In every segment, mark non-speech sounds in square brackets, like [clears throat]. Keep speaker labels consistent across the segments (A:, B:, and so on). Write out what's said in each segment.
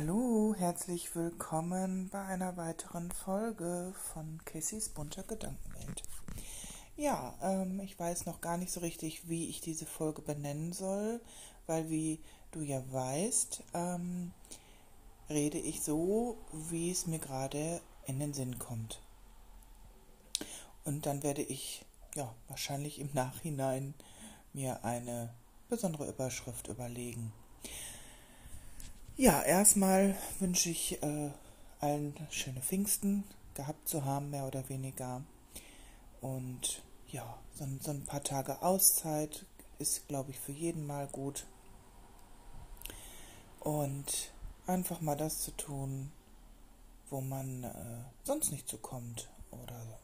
A: Hallo, herzlich willkommen bei einer weiteren Folge von Casey's bunter Gedankenwelt. Ja, ähm, ich weiß noch gar nicht so richtig, wie ich diese Folge benennen soll, weil wie du ja weißt, ähm, rede ich so, wie es mir gerade in den Sinn kommt. Und dann werde ich ja wahrscheinlich im Nachhinein mir eine besondere Überschrift überlegen. Ja, erstmal wünsche ich äh, allen schöne Pfingsten gehabt zu haben, mehr oder weniger. Und ja, so, so ein paar Tage Auszeit ist, glaube ich, für jeden mal gut. Und einfach mal das zu tun, wo man äh, sonst nicht zukommt oder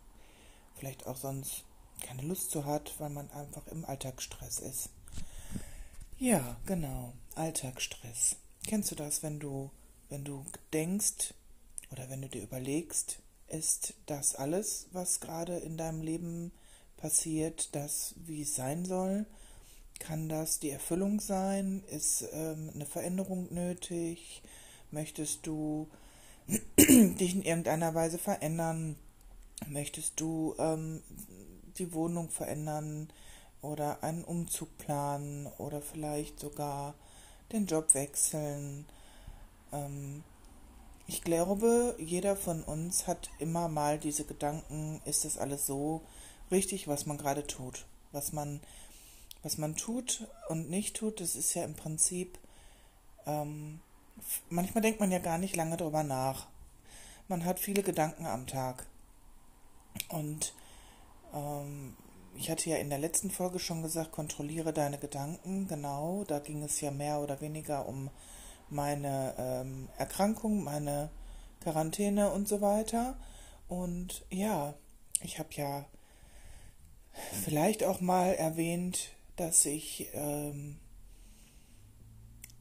A: vielleicht auch sonst keine Lust zu hat, weil man einfach im Alltagsstress ist. Ja, genau, Alltagsstress. Kennst du das, wenn du, wenn du denkst oder wenn du dir überlegst, ist das alles, was gerade in deinem Leben passiert, das, wie es sein soll? Kann das die Erfüllung sein? Ist ähm, eine Veränderung nötig? Möchtest du [clears throat] dich in irgendeiner Weise verändern? Möchtest du ähm, die Wohnung verändern oder einen Umzug planen oder vielleicht sogar den Job wechseln. Ähm, ich glaube, jeder von uns hat immer mal diese Gedanken, ist das alles so richtig, was man gerade tut? Was man, was man tut und nicht tut, das ist ja im Prinzip, ähm, manchmal denkt man ja gar nicht lange darüber nach. Man hat viele Gedanken am Tag. Und ähm, ich hatte ja in der letzten Folge schon gesagt, kontrolliere deine Gedanken. Genau, da ging es ja mehr oder weniger um meine ähm, Erkrankung, meine Quarantäne und so weiter. Und ja, ich habe ja vielleicht auch mal erwähnt, dass ich, ähm,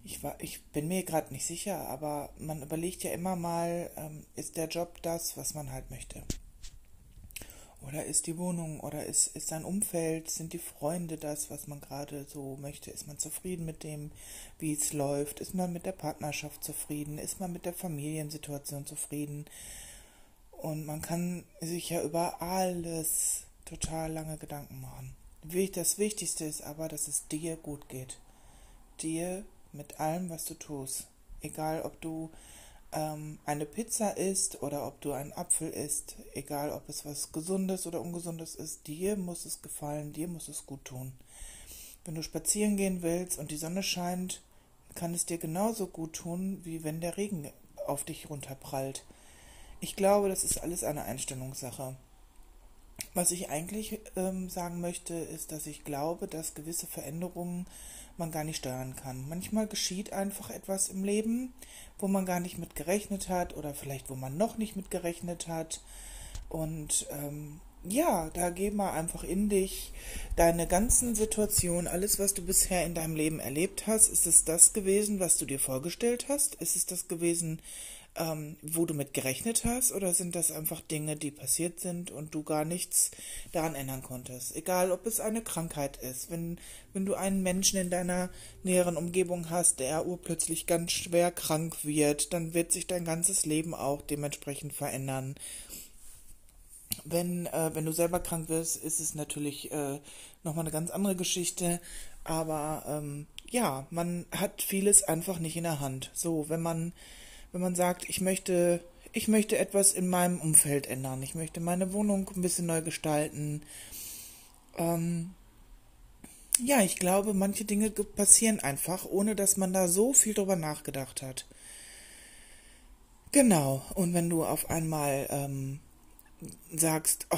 A: ich, war, ich bin mir gerade nicht sicher, aber man überlegt ja immer mal, ähm, ist der Job das, was man halt möchte? Oder ist die Wohnung oder ist, ist sein Umfeld, sind die Freunde das, was man gerade so möchte? Ist man zufrieden mit dem, wie es läuft? Ist man mit der Partnerschaft zufrieden? Ist man mit der Familiensituation zufrieden? Und man kann sich ja über alles total lange Gedanken machen. Das Wichtigste ist aber, dass es dir gut geht. Dir mit allem, was du tust. Egal, ob du ähm, eine Pizza isst oder ob du einen Apfel isst, egal ob es was Gesundes oder Ungesundes ist, dir muss es gefallen, dir muss es gut tun. Wenn du spazieren gehen willst und die Sonne scheint, kann es dir genauso gut tun, wie wenn der Regen auf dich runterprallt. Ich glaube, das ist alles eine Einstellungssache. Was ich eigentlich ähm, sagen möchte, ist, dass ich glaube, dass gewisse Veränderungen man gar nicht steuern kann. Manchmal geschieht einfach etwas im Leben, wo man gar nicht mit gerechnet hat oder vielleicht wo man noch nicht mit gerechnet hat. Und ähm, ja, da geh mal einfach in dich, deine ganzen Situationen, alles, was du bisher in deinem Leben erlebt hast, ist es das gewesen, was du dir vorgestellt hast? Ist es das gewesen, ähm, wo du mit gerechnet hast, oder sind das einfach Dinge, die passiert sind und du gar nichts daran ändern konntest? Egal, ob es eine Krankheit ist, wenn, wenn du einen Menschen in deiner näheren Umgebung hast, der urplötzlich ganz schwer krank wird, dann wird sich dein ganzes Leben auch dementsprechend verändern. Wenn, äh, wenn du selber krank wirst, ist es natürlich äh, nochmal eine ganz andere Geschichte. Aber ähm, ja, man hat vieles einfach nicht in der Hand. So, wenn man wenn man sagt, ich möchte, ich möchte etwas in meinem Umfeld ändern, ich möchte meine Wohnung ein bisschen neu gestalten. Ähm, ja, ich glaube, manche Dinge passieren einfach, ohne dass man da so viel drüber nachgedacht hat. Genau, und wenn du auf einmal ähm, sagst, oh,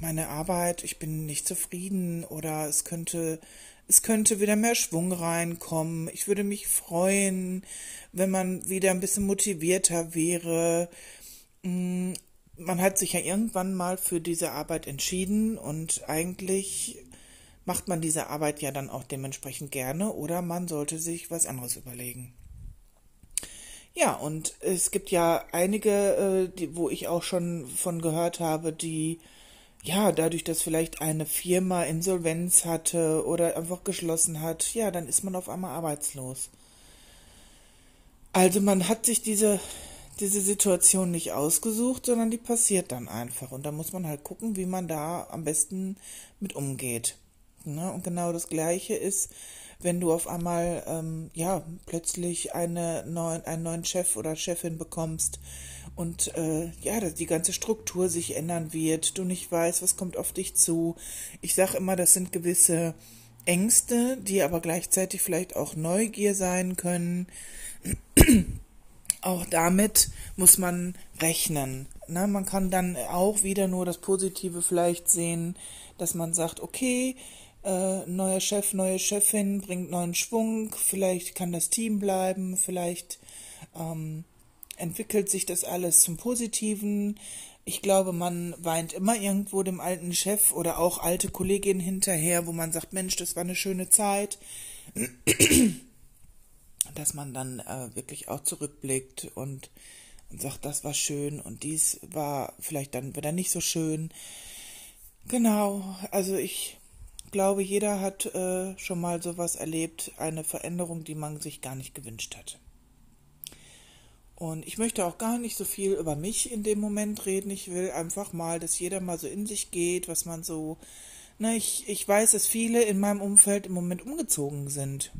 A: meine Arbeit, ich bin nicht zufrieden oder es könnte es könnte wieder mehr Schwung reinkommen. Ich würde mich freuen, wenn man wieder ein bisschen motivierter wäre. Mm, man hat sich ja irgendwann mal für diese Arbeit entschieden und eigentlich macht man diese Arbeit ja dann auch dementsprechend gerne oder man sollte sich was anderes überlegen. Ja, und es gibt ja einige, äh, wo ich auch schon von gehört habe, die ja, dadurch, dass vielleicht eine Firma Insolvenz hatte oder einfach geschlossen hat, ja, dann ist man auf einmal arbeitslos. Also man hat sich diese, diese Situation nicht ausgesucht, sondern die passiert dann einfach. Und da muss man halt gucken, wie man da am besten mit umgeht. Ne? Und genau das Gleiche ist, wenn du auf einmal ähm, ja plötzlich eine neuen, einen neuen Chef oder Chefin bekommst und äh, ja, dass die ganze Struktur sich ändern wird, du nicht weißt, was kommt auf dich zu. Ich sage immer, das sind gewisse Ängste, die aber gleichzeitig vielleicht auch Neugier sein können. [clears throat] auch damit muss man rechnen. Ne? Man kann dann auch wieder nur das Positive vielleicht sehen, dass man sagt, okay, äh, neuer Chef, neue Chefin bringt neuen Schwung, vielleicht kann das Team bleiben, vielleicht ähm, entwickelt sich das alles zum Positiven. Ich glaube, man weint immer irgendwo dem alten Chef oder auch alte Kolleginnen hinterher, wo man sagt, Mensch, das war eine schöne Zeit. [clears throat] Dass man dann äh, wirklich auch zurückblickt und, und sagt, das war schön und dies war vielleicht dann wieder nicht so schön. Genau, also ich glaube, jeder hat äh, schon mal sowas erlebt, eine Veränderung, die man sich gar nicht gewünscht hat. Und ich möchte auch gar nicht so viel über mich in dem Moment reden. Ich will einfach mal, dass jeder mal so in sich geht, was man so. Na, ich, ich weiß, dass viele in meinem Umfeld im Moment umgezogen sind.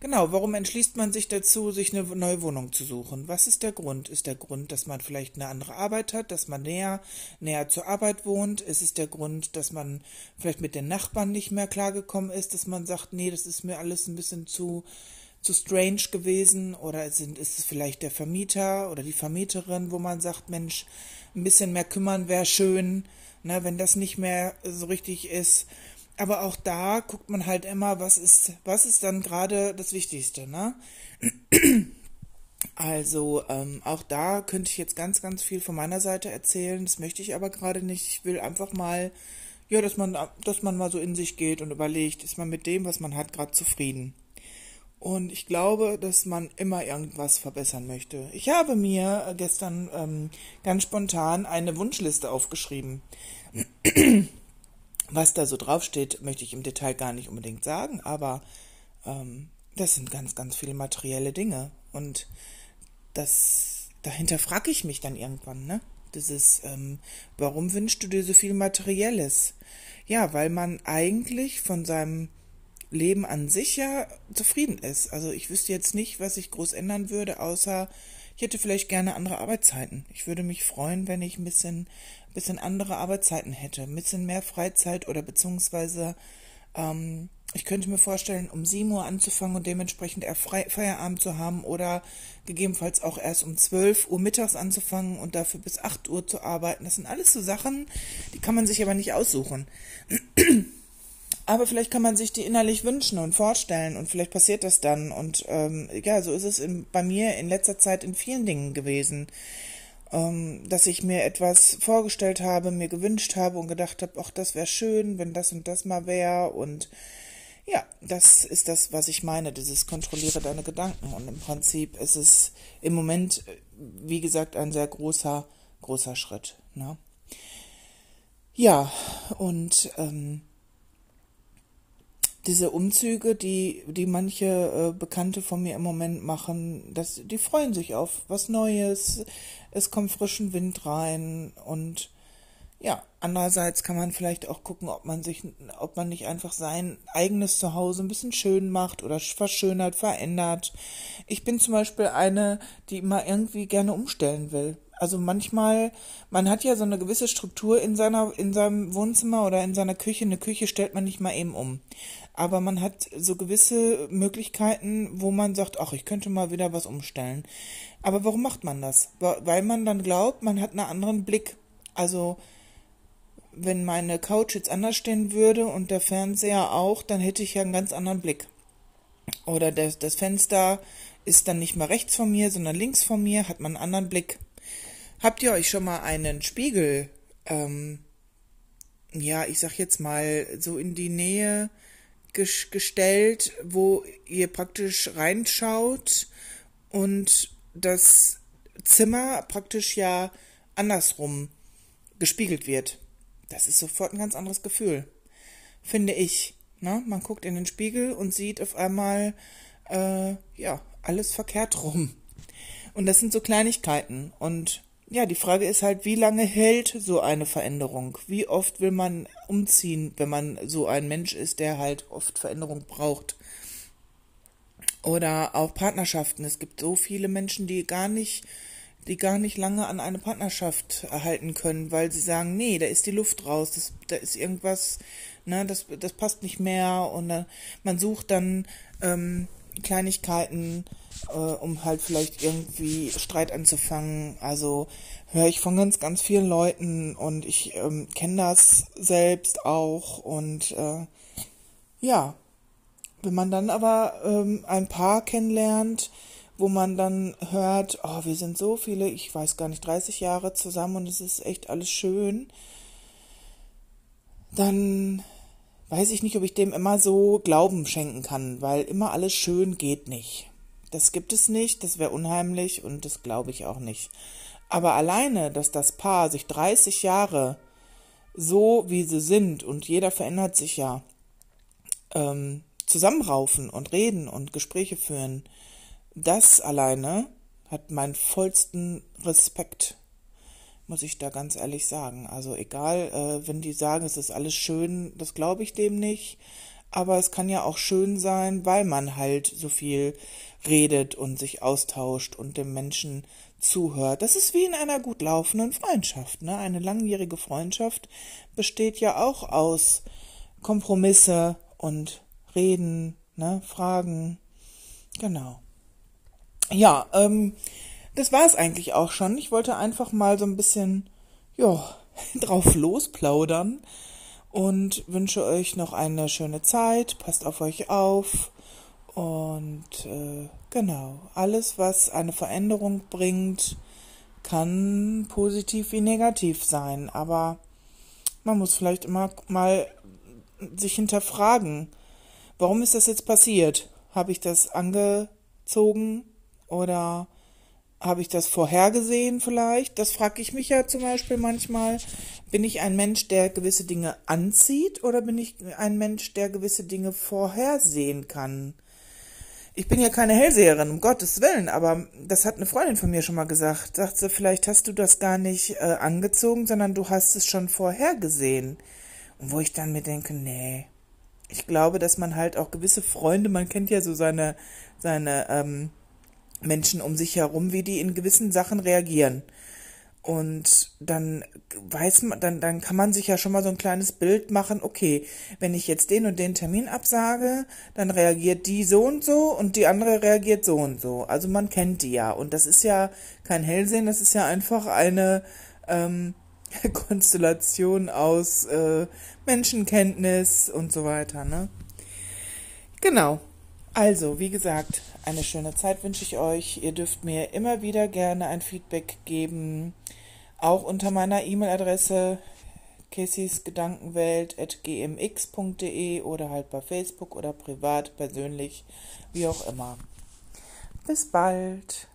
A: Genau, warum entschließt man sich dazu, sich eine neue Wohnung zu suchen? Was ist der Grund? Ist der Grund, dass man vielleicht eine andere Arbeit hat, dass man näher, näher zur Arbeit wohnt? Ist es der Grund, dass man vielleicht mit den Nachbarn nicht mehr klargekommen ist, dass man sagt, nee, das ist mir alles ein bisschen zu, zu strange gewesen? Oder sind, ist es vielleicht der Vermieter oder die Vermieterin, wo man sagt, Mensch, ein bisschen mehr kümmern wäre schön, ne, wenn das nicht mehr so richtig ist aber auch da guckt man halt immer, was ist, was ist dann gerade das Wichtigste, ne? Also ähm, auch da könnte ich jetzt ganz, ganz viel von meiner Seite erzählen. Das möchte ich aber gerade nicht. Ich will einfach mal, ja, dass man, dass man mal so in sich geht und überlegt, ist man mit dem, was man hat, gerade zufrieden. Und ich glaube, dass man immer irgendwas verbessern möchte. Ich habe mir gestern ähm, ganz spontan eine Wunschliste aufgeschrieben. [clears throat] Was da so draufsteht, möchte ich im Detail gar nicht unbedingt sagen, aber ähm, das sind ganz, ganz viele materielle Dinge. Und das dahinter frage ich mich dann irgendwann, ne? Dieses, ähm, warum wünschst du dir so viel Materielles? Ja, weil man eigentlich von seinem Leben an sich ja zufrieden ist. Also ich wüsste jetzt nicht, was ich groß ändern würde, außer ich hätte vielleicht gerne andere Arbeitszeiten. Ich würde mich freuen, wenn ich ein bisschen bisschen andere Arbeitszeiten hätte, ein bisschen mehr Freizeit oder beziehungsweise ähm, ich könnte mir vorstellen, um 7 Uhr anzufangen und dementsprechend eher Fre Feierabend zu haben oder gegebenenfalls auch erst um 12 Uhr mittags anzufangen und dafür bis 8 Uhr zu arbeiten. Das sind alles so Sachen, die kann man sich aber nicht aussuchen. Aber vielleicht kann man sich die innerlich wünschen und vorstellen und vielleicht passiert das dann. Und ähm, ja, so ist es in, bei mir in letzter Zeit in vielen Dingen gewesen ähm, dass ich mir etwas vorgestellt habe, mir gewünscht habe und gedacht habe, ach, das wäre schön, wenn das und das mal wäre. Und ja, das ist das, was ich meine, dieses kontrolliere deine Gedanken. Und im Prinzip ist es im Moment, wie gesagt, ein sehr großer, großer Schritt. Ne? Ja, und ähm, diese Umzüge, die, die manche äh, Bekannte von mir im Moment machen, das, die freuen sich auf was Neues, es kommt frischen Wind rein und ja, andererseits kann man vielleicht auch gucken, ob man sich, ob man nicht einfach sein eigenes Zuhause ein bisschen schön macht oder verschönert, verändert. Ich bin zum Beispiel eine, die immer irgendwie gerne umstellen will. Also manchmal, man hat ja so eine gewisse Struktur in seiner, in seinem Wohnzimmer oder in seiner Küche. Eine Küche stellt man nicht mal eben um aber man hat so gewisse Möglichkeiten, wo man sagt, ach, ich könnte mal wieder was umstellen. Aber warum macht man das? Weil man dann glaubt, man hat einen anderen Blick. Also, wenn meine Couch jetzt anders stehen würde und der Fernseher auch, dann hätte ich ja einen ganz anderen Blick. Oder das, das Fenster ist dann nicht mehr rechts von mir, sondern links von mir, hat man einen anderen Blick. Habt ihr euch schon mal einen Spiegel, ähm, ja, ich sag jetzt mal, so in die Nähe gestellt, wo ihr praktisch reinschaut und das Zimmer praktisch ja andersrum gespiegelt wird. Das ist sofort ein ganz anderes Gefühl, finde ich. Ne? Man guckt in den Spiegel und sieht auf einmal äh, ja alles verkehrt rum. Und das sind so Kleinigkeiten. Und ja, die Frage ist halt, wie lange hält so eine Veränderung? Wie oft will man umziehen, wenn man so ein Mensch ist, der halt oft Veränderung braucht? Oder auch Partnerschaften. Es gibt so viele Menschen, die gar nicht, die gar nicht lange an eine Partnerschaft erhalten können, weil sie sagen, nee, da ist die Luft raus, das, da ist irgendwas, ne, das, das passt nicht mehr und äh, man sucht dann ähm, Kleinigkeiten, äh, um halt vielleicht irgendwie Streit anzufangen. Also höre ich von ganz, ganz vielen Leuten und ich ähm, kenne das selbst auch und äh, ja, wenn man dann aber ähm, ein Paar kennenlernt, wo man dann hört, oh, wir sind so viele, ich weiß gar nicht, 30 Jahre zusammen und es ist echt alles schön, dann weiß ich nicht, ob ich dem immer so Glauben schenken kann, weil immer alles schön geht nicht. Das gibt es nicht, das wäre unheimlich und das glaube ich auch nicht. Aber alleine, dass das Paar sich 30 Jahre so wie sie sind und jeder verändert sich ja, ähm, zusammenraufen und reden und Gespräche führen, das alleine hat meinen vollsten Respekt, muss ich da ganz ehrlich sagen. Also egal, äh, wenn die sagen, es ist alles schön, das glaube ich dem nicht. Aber es kann ja auch schön sein, weil man halt so viel redet und sich austauscht und dem Menschen zuhört. Das ist wie in einer gut laufenden Freundschaft. Ne? Eine langjährige Freundschaft besteht ja auch aus Kompromisse und reden, ne, fragen. Genau. Ja, ähm, das war es eigentlich auch schon. Ich wollte einfach mal so ein bisschen, ja, [laughs] drauf losplaudern und wünsche euch noch eine schöne Zeit. Passt auf euch auf. Und äh, genau, alles, was eine Veränderung bringt, kann positiv wie negativ sein. Aber man muss vielleicht immer mal sich hinterfragen, Warum ist das jetzt passiert? Habe ich das angezogen oder habe ich das vorhergesehen vielleicht? Das frage ich mich ja zum Beispiel manchmal. Bin ich ein Mensch, der gewisse Dinge anzieht oder bin ich ein Mensch, der gewisse Dinge vorhersehen kann? Ich bin ja keine Hellseherin, um Gottes Willen, aber das hat eine Freundin von mir schon mal gesagt. Sagt sie, vielleicht hast du das gar nicht äh, angezogen, sondern du hast es schon vorhergesehen. Und wo ich dann mir denke, nee, ich glaube, dass man halt auch gewisse Freunde, man kennt ja so seine, seine ähm, Menschen um sich herum, wie die in gewissen Sachen reagieren. Und dann weiß man, dann, dann kann man sich ja schon mal so ein kleines Bild machen, okay, wenn ich jetzt den und den Termin absage, dann reagiert die so und so und die andere reagiert so und so. Also man kennt die ja. Und das ist ja kein Hellsehen, das ist ja einfach eine ähm, [laughs] Konstellation aus äh, Menschenkenntnis und so weiter, ne? Genau. Also, wie gesagt, eine schöne Zeit wünsche ich euch. Ihr dürft mir immer wieder gerne ein Feedback geben, auch unter meiner E-Mail-Adresse kissysgedankenwelt.gmx.de oder halt bei Facebook oder privat, persönlich, wie auch immer. Bis bald.